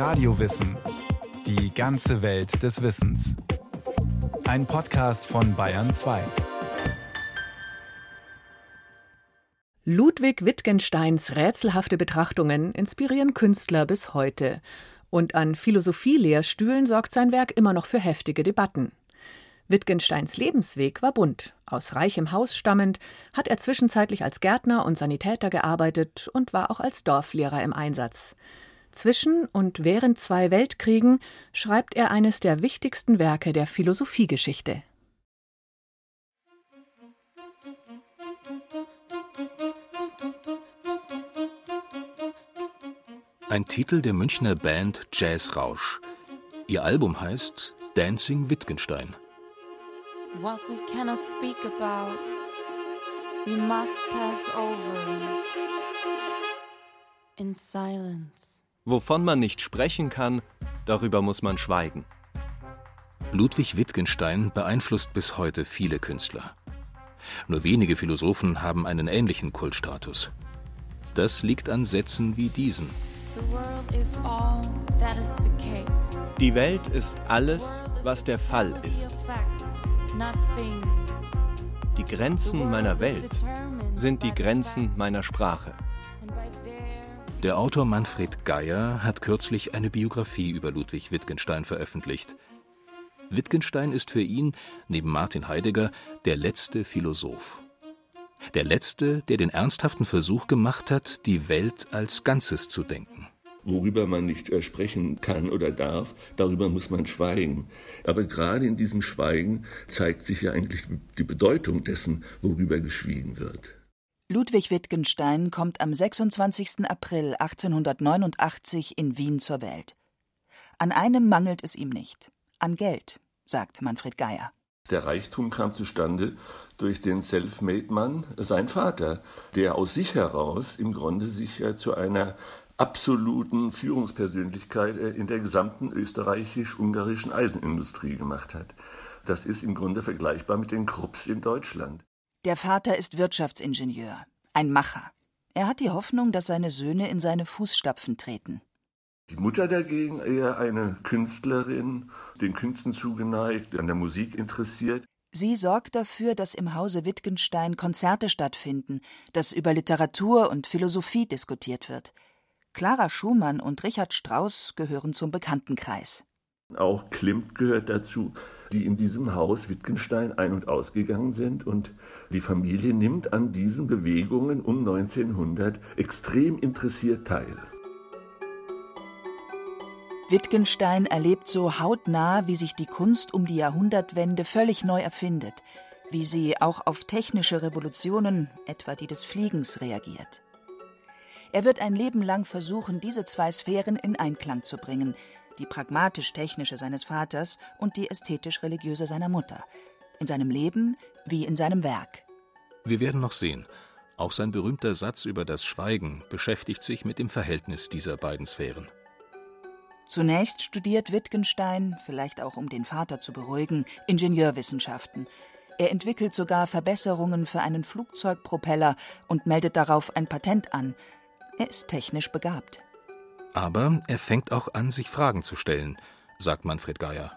Radiowissen. Die ganze Welt des Wissens. Ein Podcast von Bayern 2. Ludwig Wittgensteins rätselhafte Betrachtungen inspirieren Künstler bis heute. Und an Philosophielehrstühlen sorgt sein Werk immer noch für heftige Debatten. Wittgensteins Lebensweg war bunt. Aus reichem Haus stammend hat er zwischenzeitlich als Gärtner und Sanitäter gearbeitet und war auch als Dorflehrer im Einsatz. Zwischen und während zwei Weltkriegen schreibt er eines der wichtigsten Werke der Philosophiegeschichte. Ein Titel der Münchner Band Jazz Rausch. Ihr Album heißt Dancing Wittgenstein. What we cannot speak about, we must pass over in silence. Wovon man nicht sprechen kann, darüber muss man schweigen. Ludwig Wittgenstein beeinflusst bis heute viele Künstler. Nur wenige Philosophen haben einen ähnlichen Kultstatus. Das liegt an Sätzen wie diesen. Die Welt ist alles, was der Fall ist. Die Grenzen meiner Welt sind die Grenzen meiner Sprache. Der Autor Manfred Geier hat kürzlich eine Biografie über Ludwig Wittgenstein veröffentlicht. Wittgenstein ist für ihn, neben Martin Heidegger, der letzte Philosoph. Der letzte, der den ernsthaften Versuch gemacht hat, die Welt als Ganzes zu denken. Worüber man nicht äh, sprechen kann oder darf, darüber muss man schweigen. Aber gerade in diesem Schweigen zeigt sich ja eigentlich die Bedeutung dessen, worüber geschwiegen wird. Ludwig Wittgenstein kommt am 26. April 1889 in Wien zur Welt. An einem mangelt es ihm nicht: an Geld, sagt Manfred Geier. Der Reichtum kam zustande durch den Selfmade-Mann, sein Vater, der aus sich heraus im Grunde sich zu einer absoluten Führungspersönlichkeit äh, in der gesamten österreichisch-ungarischen Eisenindustrie gemacht hat. Das ist im Grunde vergleichbar mit den Krupps in Deutschland. Der Vater ist Wirtschaftsingenieur, ein Macher. Er hat die Hoffnung, dass seine Söhne in seine Fußstapfen treten. Die Mutter dagegen eher eine Künstlerin, den Künsten zugeneigt, an der Musik interessiert. Sie sorgt dafür, dass im Hause Wittgenstein Konzerte stattfinden, dass über Literatur und Philosophie diskutiert wird. Clara Schumann und Richard Strauss gehören zum Bekanntenkreis. Auch Klimt gehört dazu, die in diesem Haus Wittgenstein ein- und ausgegangen sind. Und die Familie nimmt an diesen Bewegungen um 1900 extrem interessiert teil. Wittgenstein erlebt so hautnah, wie sich die Kunst um die Jahrhundertwende völlig neu erfindet, wie sie auch auf technische Revolutionen, etwa die des Fliegens, reagiert. Er wird ein Leben lang versuchen, diese zwei Sphären in Einklang zu bringen, die pragmatisch-technische seines Vaters und die ästhetisch-religiöse seiner Mutter, in seinem Leben wie in seinem Werk. Wir werden noch sehen. Auch sein berühmter Satz über das Schweigen beschäftigt sich mit dem Verhältnis dieser beiden Sphären. Zunächst studiert Wittgenstein, vielleicht auch um den Vater zu beruhigen, Ingenieurwissenschaften. Er entwickelt sogar Verbesserungen für einen Flugzeugpropeller und meldet darauf ein Patent an, er ist technisch begabt. Aber er fängt auch an, sich Fragen zu stellen, sagt Manfred Geier.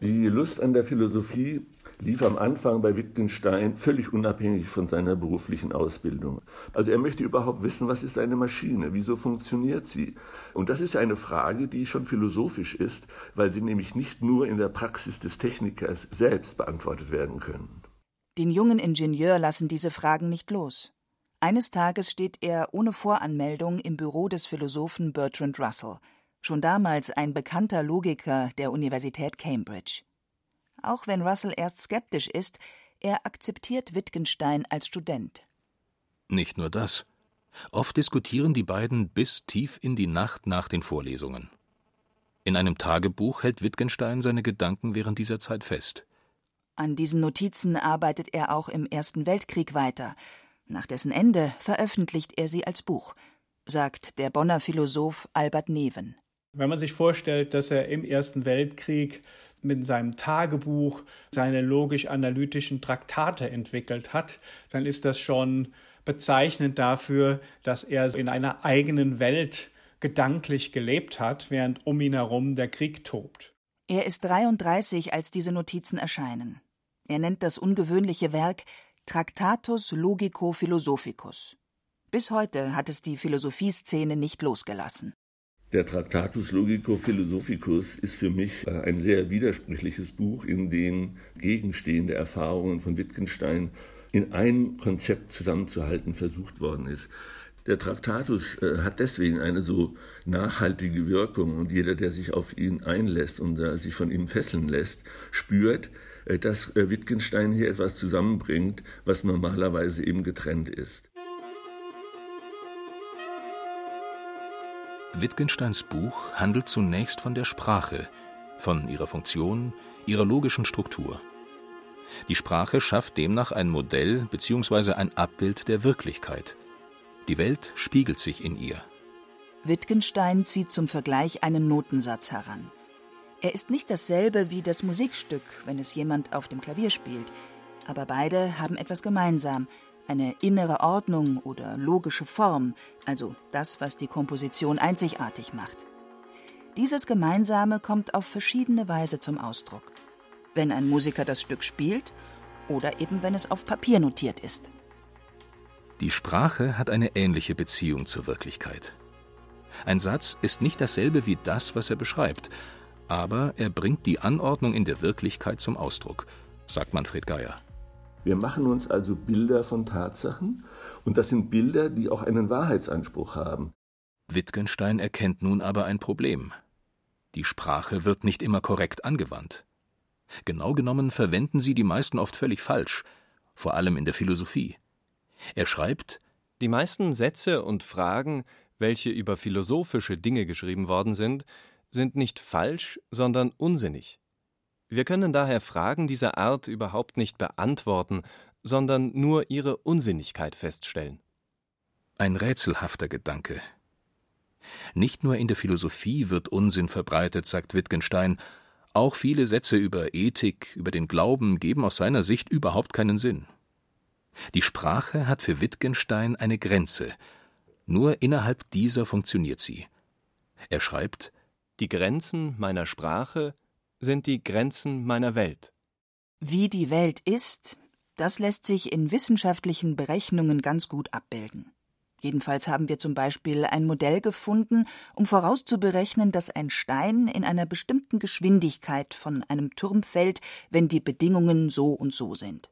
Die Lust an der Philosophie lief am Anfang bei Wittgenstein völlig unabhängig von seiner beruflichen Ausbildung. Also er möchte überhaupt wissen, was ist eine Maschine, wieso funktioniert sie? Und das ist eine Frage, die schon philosophisch ist, weil sie nämlich nicht nur in der Praxis des Technikers selbst beantwortet werden können. Den jungen Ingenieur lassen diese Fragen nicht los. Eines Tages steht er ohne Voranmeldung im Büro des Philosophen Bertrand Russell, schon damals ein bekannter Logiker der Universität Cambridge. Auch wenn Russell erst skeptisch ist, er akzeptiert Wittgenstein als Student. Nicht nur das. Oft diskutieren die beiden bis tief in die Nacht nach den Vorlesungen. In einem Tagebuch hält Wittgenstein seine Gedanken während dieser Zeit fest. An diesen Notizen arbeitet er auch im Ersten Weltkrieg weiter, nach dessen Ende veröffentlicht er sie als Buch, sagt der Bonner Philosoph Albert Neven. Wenn man sich vorstellt, dass er im Ersten Weltkrieg mit seinem Tagebuch seine logisch-analytischen Traktate entwickelt hat, dann ist das schon bezeichnend dafür, dass er in einer eigenen Welt gedanklich gelebt hat, während um ihn herum der Krieg tobt. Er ist 33, als diese Notizen erscheinen. Er nennt das ungewöhnliche Werk Tractatus Logico Philosophicus. Bis heute hat es die Philosophieszene nicht losgelassen. Der Tractatus Logico Philosophicus ist für mich äh, ein sehr widersprüchliches Buch, in dem gegenstehende Erfahrungen von Wittgenstein in ein Konzept zusammenzuhalten versucht worden ist. Der Traktatus äh, hat deswegen eine so nachhaltige Wirkung und jeder, der sich auf ihn einlässt und äh, sich von ihm fesseln lässt, spürt, dass äh, Wittgenstein hier etwas zusammenbringt, was normalerweise eben getrennt ist. Wittgensteins Buch handelt zunächst von der Sprache, von ihrer Funktion, ihrer logischen Struktur. Die Sprache schafft demnach ein Modell bzw. ein Abbild der Wirklichkeit. Die Welt spiegelt sich in ihr. Wittgenstein zieht zum Vergleich einen Notensatz heran. Er ist nicht dasselbe wie das Musikstück, wenn es jemand auf dem Klavier spielt, aber beide haben etwas gemeinsam, eine innere Ordnung oder logische Form, also das, was die Komposition einzigartig macht. Dieses Gemeinsame kommt auf verschiedene Weise zum Ausdruck wenn ein Musiker das Stück spielt oder eben wenn es auf Papier notiert ist. Die Sprache hat eine ähnliche Beziehung zur Wirklichkeit. Ein Satz ist nicht dasselbe wie das, was er beschreibt, aber er bringt die Anordnung in der Wirklichkeit zum Ausdruck, sagt Manfred Geier. Wir machen uns also Bilder von Tatsachen und das sind Bilder, die auch einen Wahrheitsanspruch haben. Wittgenstein erkennt nun aber ein Problem. Die Sprache wird nicht immer korrekt angewandt. Genau genommen verwenden sie die meisten oft völlig falsch, vor allem in der Philosophie. Er schreibt Die meisten Sätze und Fragen, welche über philosophische Dinge geschrieben worden sind, sind nicht falsch, sondern unsinnig. Wir können daher Fragen dieser Art überhaupt nicht beantworten, sondern nur ihre Unsinnigkeit feststellen. Ein rätselhafter Gedanke. Nicht nur in der Philosophie wird Unsinn verbreitet, sagt Wittgenstein, auch viele Sätze über Ethik, über den Glauben geben aus seiner Sicht überhaupt keinen Sinn. Die Sprache hat für Wittgenstein eine Grenze. Nur innerhalb dieser funktioniert sie. Er schreibt Die Grenzen meiner Sprache sind die Grenzen meiner Welt. Wie die Welt ist, das lässt sich in wissenschaftlichen Berechnungen ganz gut abbilden. Jedenfalls haben wir zum Beispiel ein Modell gefunden, um vorauszuberechnen, dass ein Stein in einer bestimmten Geschwindigkeit von einem Turm fällt, wenn die Bedingungen so und so sind.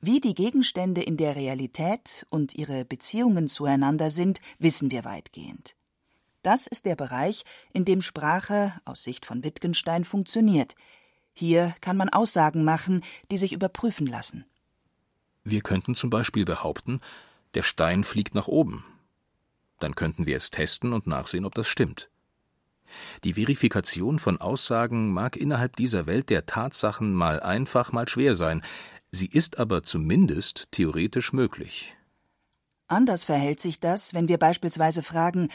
Wie die Gegenstände in der Realität und ihre Beziehungen zueinander sind, wissen wir weitgehend. Das ist der Bereich, in dem Sprache aus Sicht von Wittgenstein funktioniert. Hier kann man Aussagen machen, die sich überprüfen lassen. Wir könnten zum Beispiel behaupten, der Stein fliegt nach oben. Dann könnten wir es testen und nachsehen, ob das stimmt. Die Verifikation von Aussagen mag innerhalb dieser Welt der Tatsachen mal einfach, mal schwer sein, sie ist aber zumindest theoretisch möglich. Anders verhält sich das, wenn wir beispielsweise fragen,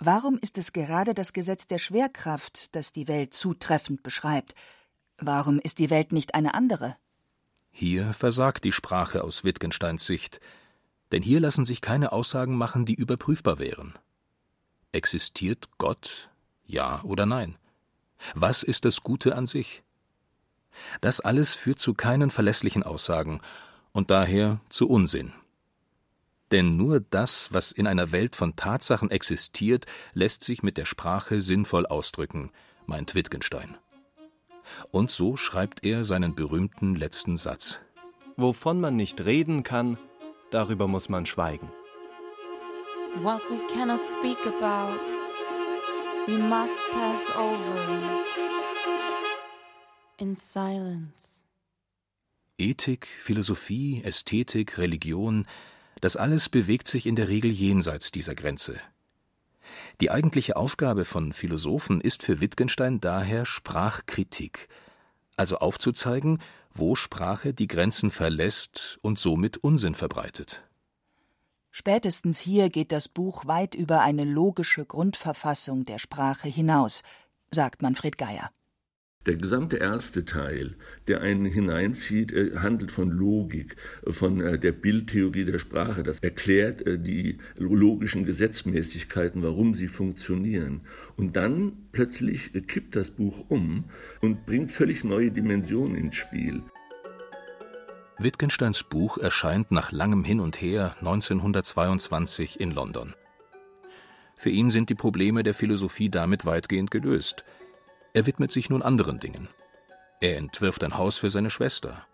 warum ist es gerade das Gesetz der Schwerkraft, das die Welt zutreffend beschreibt? Warum ist die Welt nicht eine andere? Hier versagt die Sprache aus Wittgensteins Sicht denn hier lassen sich keine Aussagen machen, die überprüfbar wären. Existiert Gott? Ja oder nein? Was ist das Gute an sich? Das alles führt zu keinen verlässlichen Aussagen und daher zu Unsinn. Denn nur das, was in einer Welt von Tatsachen existiert, lässt sich mit der Sprache sinnvoll ausdrücken, meint Wittgenstein. Und so schreibt er seinen berühmten letzten Satz. Wovon man nicht reden kann, Darüber muss man schweigen. What we cannot speak about, we must pass over in silence. Ethik, Philosophie, Ästhetik, Religion, das alles bewegt sich in der Regel jenseits dieser Grenze. Die eigentliche Aufgabe von Philosophen ist für Wittgenstein daher Sprachkritik, also aufzuzeigen, wo Sprache die Grenzen verlässt und somit Unsinn verbreitet. Spätestens hier geht das Buch weit über eine logische Grundverfassung der Sprache hinaus, sagt Manfred Geier. Der gesamte erste Teil, der einen hineinzieht, äh, handelt von Logik, von äh, der Bildtheorie der Sprache. Das erklärt äh, die logischen Gesetzmäßigkeiten, warum sie funktionieren. Und dann plötzlich kippt das Buch um und bringt völlig neue Dimensionen ins Spiel. Wittgensteins Buch erscheint nach langem Hin und Her 1922 in London. Für ihn sind die Probleme der Philosophie damit weitgehend gelöst – er widmet sich nun anderen Dingen. Er entwirft ein Haus für seine Schwester.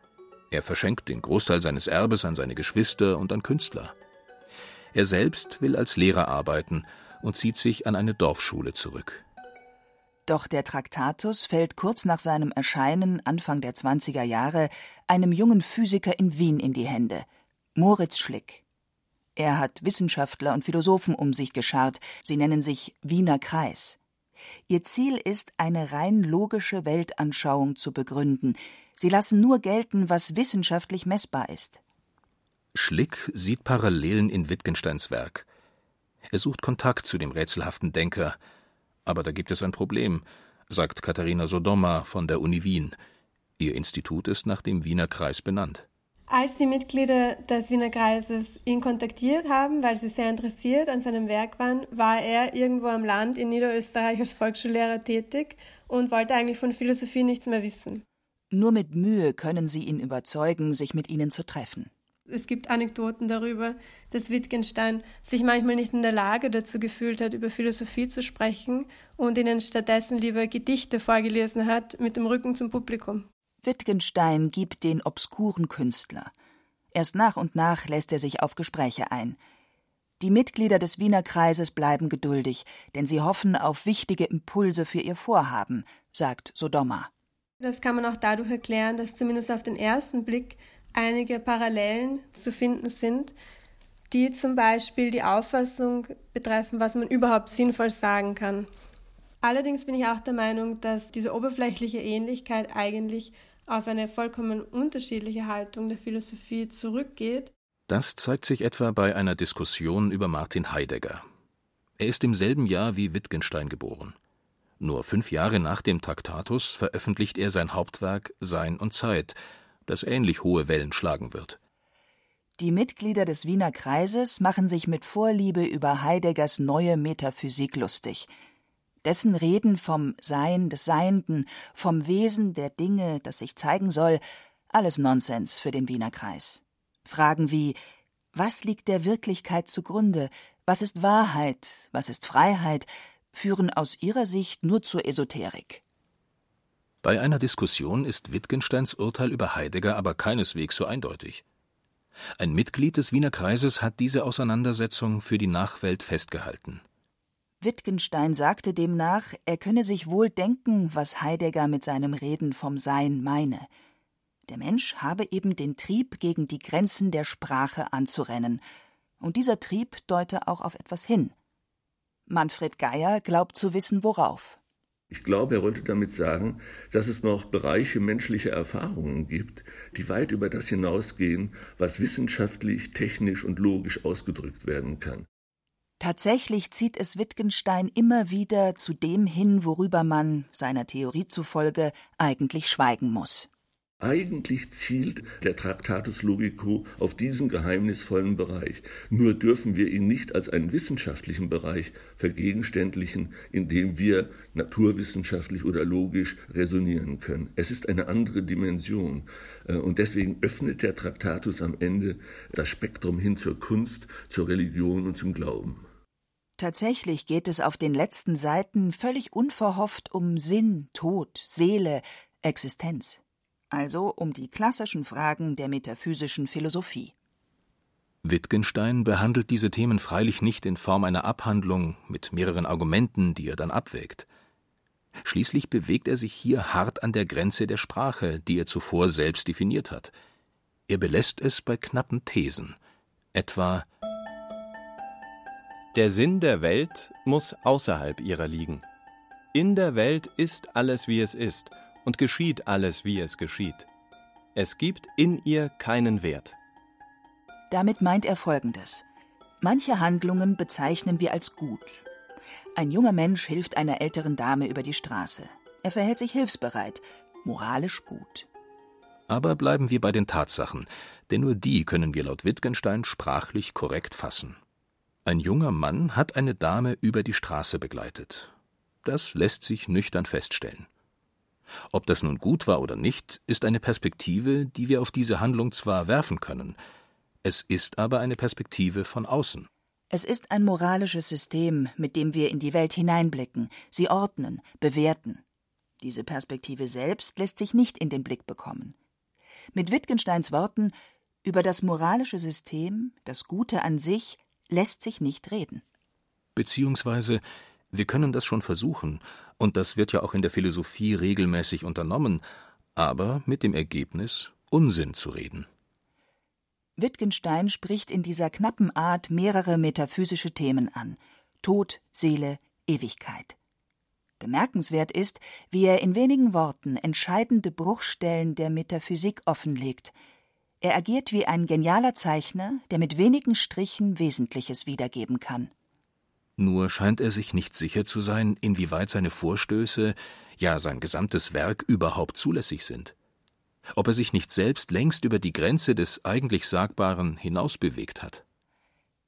Er verschenkt den Großteil seines Erbes an seine Geschwister und an Künstler. Er selbst will als Lehrer arbeiten und zieht sich an eine Dorfschule zurück. Doch der Traktatus fällt kurz nach seinem Erscheinen Anfang der 20er Jahre einem jungen Physiker in Wien in die Hände, Moritz Schlick. Er hat Wissenschaftler und Philosophen um sich geschart, sie nennen sich Wiener Kreis. Ihr Ziel ist, eine rein logische Weltanschauung zu begründen. Sie lassen nur gelten, was wissenschaftlich messbar ist. Schlick sieht Parallelen in Wittgensteins Werk. Er sucht Kontakt zu dem rätselhaften Denker. Aber da gibt es ein Problem, sagt Katharina Sodoma von der Uni Wien. Ihr Institut ist nach dem Wiener Kreis benannt. Als die Mitglieder des Wiener Kreises ihn kontaktiert haben, weil sie sehr interessiert an seinem Werk waren, war er irgendwo am Land in Niederösterreich als Volksschullehrer tätig und wollte eigentlich von Philosophie nichts mehr wissen. Nur mit Mühe können sie ihn überzeugen, sich mit ihnen zu treffen. Es gibt Anekdoten darüber, dass Wittgenstein sich manchmal nicht in der Lage dazu gefühlt hat, über Philosophie zu sprechen und ihnen stattdessen lieber Gedichte vorgelesen hat mit dem Rücken zum Publikum. Wittgenstein gibt den obskuren Künstler. Erst nach und nach lässt er sich auf Gespräche ein. Die Mitglieder des Wiener Kreises bleiben geduldig, denn sie hoffen auf wichtige Impulse für ihr Vorhaben, sagt Sodoma. Das kann man auch dadurch erklären, dass zumindest auf den ersten Blick einige Parallelen zu finden sind, die zum Beispiel die Auffassung betreffen, was man überhaupt sinnvoll sagen kann. Allerdings bin ich auch der Meinung, dass diese oberflächliche Ähnlichkeit eigentlich auf eine vollkommen unterschiedliche Haltung der Philosophie zurückgeht. Das zeigt sich etwa bei einer Diskussion über Martin Heidegger. Er ist im selben Jahr wie Wittgenstein geboren. Nur fünf Jahre nach dem Traktatus veröffentlicht er sein Hauptwerk Sein und Zeit, das ähnlich hohe Wellen schlagen wird. Die Mitglieder des Wiener Kreises machen sich mit Vorliebe über Heideggers neue Metaphysik lustig – dessen Reden vom Sein des Seienden, vom Wesen der Dinge, das sich zeigen soll, alles Nonsens für den Wiener Kreis. Fragen wie Was liegt der Wirklichkeit zugrunde? Was ist Wahrheit? Was ist Freiheit? führen aus ihrer Sicht nur zur Esoterik. Bei einer Diskussion ist Wittgensteins Urteil über Heidegger aber keineswegs so eindeutig. Ein Mitglied des Wiener Kreises hat diese Auseinandersetzung für die Nachwelt festgehalten. Wittgenstein sagte demnach, er könne sich wohl denken, was Heidegger mit seinem Reden vom Sein meine. Der Mensch habe eben den Trieb, gegen die Grenzen der Sprache anzurennen, und dieser Trieb deute auch auf etwas hin. Manfred Geier glaubt zu wissen, worauf. Ich glaube, er wollte damit sagen, dass es noch Bereiche menschlicher Erfahrungen gibt, die weit über das hinausgehen, was wissenschaftlich, technisch und logisch ausgedrückt werden kann. Tatsächlich zieht es Wittgenstein immer wieder zu dem hin, worüber man, seiner Theorie zufolge, eigentlich schweigen muss. Eigentlich zielt der Tractatus Logico auf diesen geheimnisvollen Bereich. Nur dürfen wir ihn nicht als einen wissenschaftlichen Bereich vergegenständlichen, in dem wir naturwissenschaftlich oder logisch resonieren können. Es ist eine andere Dimension. Äh, und deswegen öffnet der Tractatus am Ende das Spektrum hin zur Kunst, zur Religion und zum Glauben. Tatsächlich geht es auf den letzten Seiten völlig unverhofft um Sinn, Tod, Seele, Existenz. Also um die klassischen Fragen der metaphysischen Philosophie. Wittgenstein behandelt diese Themen freilich nicht in Form einer Abhandlung mit mehreren Argumenten, die er dann abwägt. Schließlich bewegt er sich hier hart an der Grenze der Sprache, die er zuvor selbst definiert hat. Er belässt es bei knappen Thesen, etwa der Sinn der Welt muss außerhalb ihrer liegen. In der Welt ist alles, wie es ist, und geschieht alles, wie es geschieht. Es gibt in ihr keinen Wert. Damit meint er Folgendes. Manche Handlungen bezeichnen wir als gut. Ein junger Mensch hilft einer älteren Dame über die Straße. Er verhält sich hilfsbereit, moralisch gut. Aber bleiben wir bei den Tatsachen, denn nur die können wir laut Wittgenstein sprachlich korrekt fassen. Ein junger Mann hat eine Dame über die Straße begleitet. Das lässt sich nüchtern feststellen. Ob das nun gut war oder nicht, ist eine Perspektive, die wir auf diese Handlung zwar werfen können, es ist aber eine Perspektive von außen. Es ist ein moralisches System, mit dem wir in die Welt hineinblicken, sie ordnen, bewerten. Diese Perspektive selbst lässt sich nicht in den Blick bekommen. Mit Wittgensteins Worten über das moralische System, das Gute an sich, lässt sich nicht reden. Beziehungsweise, wir können das schon versuchen, und das wird ja auch in der Philosophie regelmäßig unternommen, aber mit dem Ergebnis, Unsinn zu reden. Wittgenstein spricht in dieser knappen Art mehrere metaphysische Themen an Tod, Seele, Ewigkeit. Bemerkenswert ist, wie er in wenigen Worten entscheidende Bruchstellen der Metaphysik offenlegt. Er agiert wie ein genialer Zeichner, der mit wenigen Strichen Wesentliches wiedergeben kann. Nur scheint er sich nicht sicher zu sein, inwieweit seine Vorstöße, ja sein gesamtes Werk überhaupt zulässig sind. Ob er sich nicht selbst längst über die Grenze des eigentlich Sagbaren hinausbewegt hat.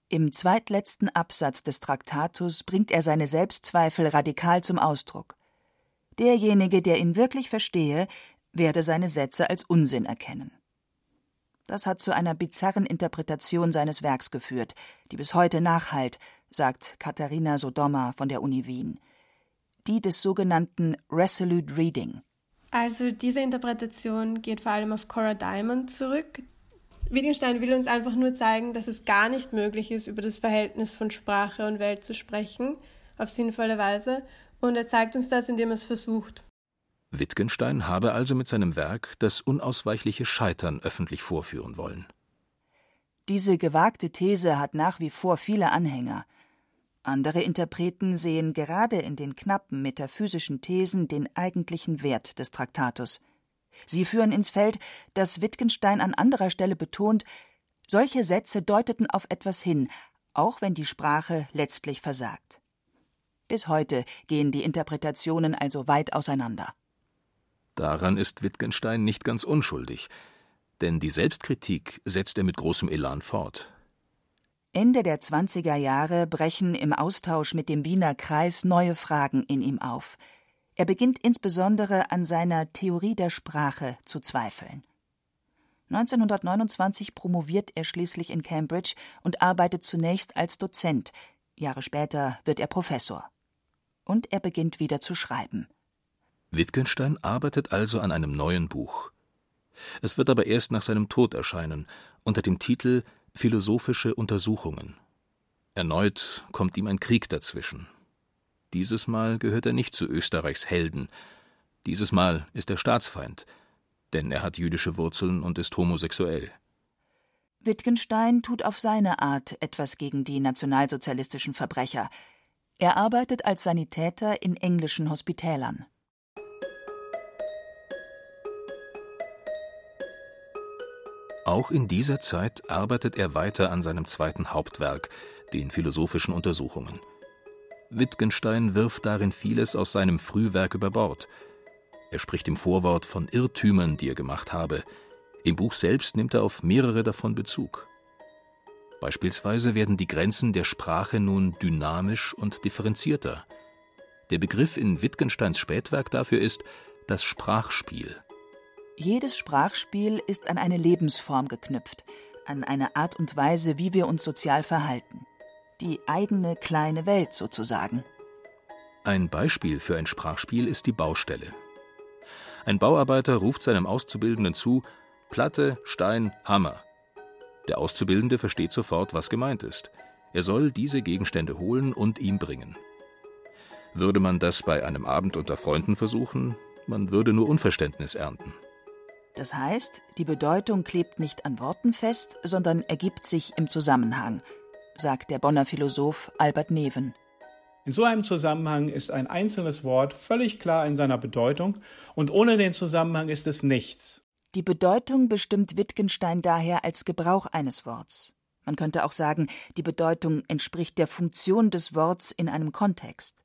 Im zweitletzten Absatz des Traktatus bringt er seine Selbstzweifel radikal zum Ausdruck. Derjenige, der ihn wirklich verstehe, werde seine Sätze als Unsinn erkennen. Das hat zu einer bizarren Interpretation seines Werks geführt, die bis heute nachhalt, sagt Katharina Sodoma von der Uni Wien. Die des sogenannten Resolute Reading. Also diese Interpretation geht vor allem auf Cora Diamond zurück, Wittgenstein will uns einfach nur zeigen, dass es gar nicht möglich ist, über das Verhältnis von Sprache und Welt zu sprechen, auf sinnvolle Weise, und er zeigt uns das, indem er es versucht. Wittgenstein habe also mit seinem Werk das unausweichliche Scheitern öffentlich vorführen wollen. Diese gewagte These hat nach wie vor viele Anhänger. Andere Interpreten sehen gerade in den knappen metaphysischen Thesen den eigentlichen Wert des Traktatus. Sie führen ins Feld, dass Wittgenstein an anderer Stelle betont, solche Sätze deuteten auf etwas hin, auch wenn die Sprache letztlich versagt. Bis heute gehen die Interpretationen also weit auseinander. Daran ist Wittgenstein nicht ganz unschuldig, denn die Selbstkritik setzt er mit großem Elan fort. Ende der 20er Jahre brechen im Austausch mit dem Wiener Kreis neue Fragen in ihm auf. Er beginnt insbesondere an seiner Theorie der Sprache zu zweifeln. 1929 promoviert er schließlich in Cambridge und arbeitet zunächst als Dozent, Jahre später wird er Professor. Und er beginnt wieder zu schreiben. Wittgenstein arbeitet also an einem neuen Buch. Es wird aber erst nach seinem Tod erscheinen, unter dem Titel Philosophische Untersuchungen. Erneut kommt ihm ein Krieg dazwischen. Dieses Mal gehört er nicht zu Österreichs Helden. Dieses Mal ist er Staatsfeind, denn er hat jüdische Wurzeln und ist homosexuell. Wittgenstein tut auf seine Art etwas gegen die nationalsozialistischen Verbrecher. Er arbeitet als Sanitäter in englischen Hospitälern. Auch in dieser Zeit arbeitet er weiter an seinem zweiten Hauptwerk, den philosophischen Untersuchungen. Wittgenstein wirft darin vieles aus seinem Frühwerk über Bord. Er spricht im Vorwort von Irrtümern, die er gemacht habe. Im Buch selbst nimmt er auf mehrere davon Bezug. Beispielsweise werden die Grenzen der Sprache nun dynamisch und differenzierter. Der Begriff in Wittgensteins Spätwerk dafür ist das Sprachspiel. Jedes Sprachspiel ist an eine Lebensform geknüpft, an eine Art und Weise, wie wir uns sozial verhalten die eigene kleine Welt sozusagen. Ein Beispiel für ein Sprachspiel ist die Baustelle. Ein Bauarbeiter ruft seinem Auszubildenden zu Platte, Stein, Hammer. Der Auszubildende versteht sofort, was gemeint ist. Er soll diese Gegenstände holen und ihm bringen. Würde man das bei einem Abend unter Freunden versuchen, man würde nur Unverständnis ernten. Das heißt, die Bedeutung klebt nicht an Worten fest, sondern ergibt sich im Zusammenhang, sagt der Bonner Philosoph Albert Neven. In so einem Zusammenhang ist ein einzelnes Wort völlig klar in seiner Bedeutung und ohne den Zusammenhang ist es nichts. Die Bedeutung bestimmt Wittgenstein daher als Gebrauch eines Worts. Man könnte auch sagen, die Bedeutung entspricht der Funktion des Worts in einem Kontext.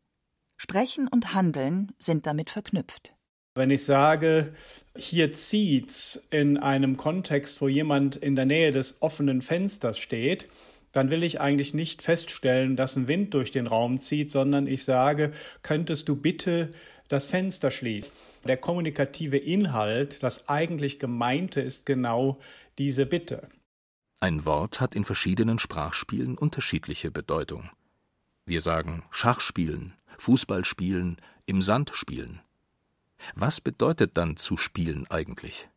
Sprechen und Handeln sind damit verknüpft. Wenn ich sage, hier zieht's in einem Kontext, wo jemand in der Nähe des offenen Fensters steht, dann will ich eigentlich nicht feststellen, dass ein Wind durch den Raum zieht, sondern ich sage, könntest du bitte das Fenster schließen. Der kommunikative Inhalt, das eigentlich gemeinte, ist genau diese Bitte. Ein Wort hat in verschiedenen Sprachspielen unterschiedliche Bedeutung. Wir sagen Schach spielen, Fußball spielen, im Sand spielen. Was bedeutet dann zu spielen eigentlich?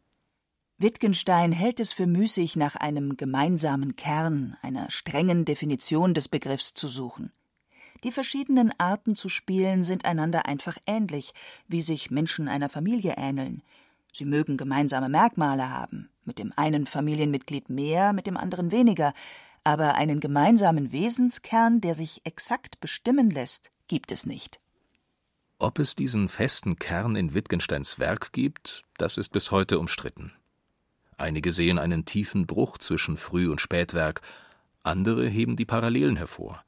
Wittgenstein hält es für müßig, nach einem gemeinsamen Kern, einer strengen Definition des Begriffs zu suchen. Die verschiedenen Arten zu spielen sind einander einfach ähnlich, wie sich Menschen einer Familie ähneln. Sie mögen gemeinsame Merkmale haben, mit dem einen Familienmitglied mehr, mit dem anderen weniger, aber einen gemeinsamen Wesenskern, der sich exakt bestimmen lässt, gibt es nicht. Ob es diesen festen Kern in Wittgensteins Werk gibt, das ist bis heute umstritten. Einige sehen einen tiefen Bruch zwischen Früh- und Spätwerk, andere heben die Parallelen hervor.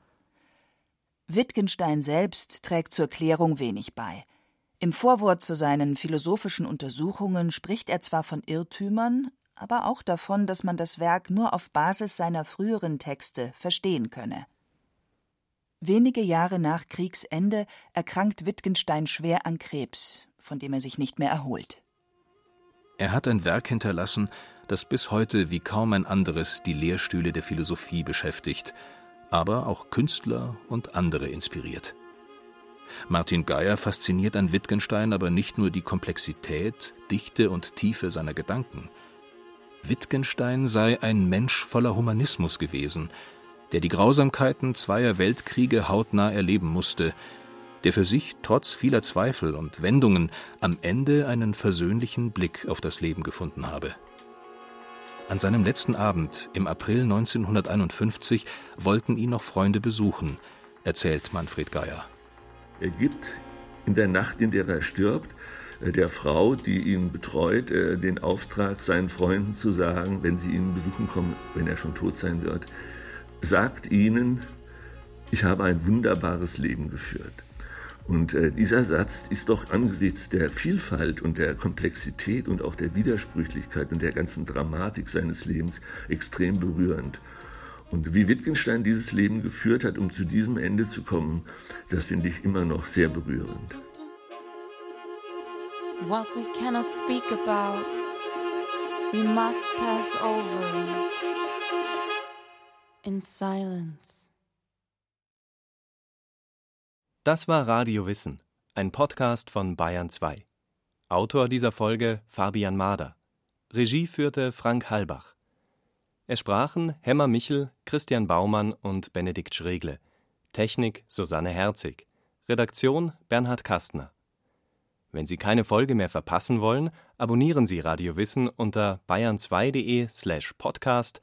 Wittgenstein selbst trägt zur Klärung wenig bei. Im Vorwort zu seinen philosophischen Untersuchungen spricht er zwar von Irrtümern, aber auch davon, dass man das Werk nur auf Basis seiner früheren Texte verstehen könne. Wenige Jahre nach Kriegsende erkrankt Wittgenstein schwer an Krebs, von dem er sich nicht mehr erholt. Er hat ein Werk hinterlassen, das bis heute wie kaum ein anderes die Lehrstühle der Philosophie beschäftigt, aber auch Künstler und andere inspiriert. Martin Geier fasziniert an Wittgenstein aber nicht nur die Komplexität, Dichte und Tiefe seiner Gedanken. Wittgenstein sei ein Mensch voller Humanismus gewesen, der die Grausamkeiten zweier Weltkriege hautnah erleben musste, der für sich trotz vieler Zweifel und Wendungen am Ende einen versöhnlichen Blick auf das Leben gefunden habe. An seinem letzten Abend im April 1951 wollten ihn noch Freunde besuchen, erzählt Manfred Geier. Er gibt in der Nacht, in der er stirbt, äh, der Frau, die ihn betreut, äh, den Auftrag, seinen Freunden zu sagen, wenn sie ihn besuchen kommen, wenn er schon tot sein wird, sagt ihnen, ich habe ein wunderbares Leben geführt. Und äh, dieser Satz ist doch angesichts der Vielfalt und der Komplexität und auch der Widersprüchlichkeit und der ganzen Dramatik seines Lebens extrem berührend. Und wie Wittgenstein dieses Leben geführt hat, um zu diesem Ende zu kommen, das finde ich immer noch sehr berührend. What we cannot speak about, we must pass over in silence. Das war Radio Wissen, ein Podcast von Bayern 2. Autor dieser Folge Fabian Mader. Regie führte Frank Halbach. Es sprachen Hemmer Michel, Christian Baumann und Benedikt Schregle. Technik Susanne Herzig. Redaktion Bernhard Kastner. Wenn Sie keine Folge mehr verpassen wollen, abonnieren Sie Radio Wissen unter bayern2.de slash podcast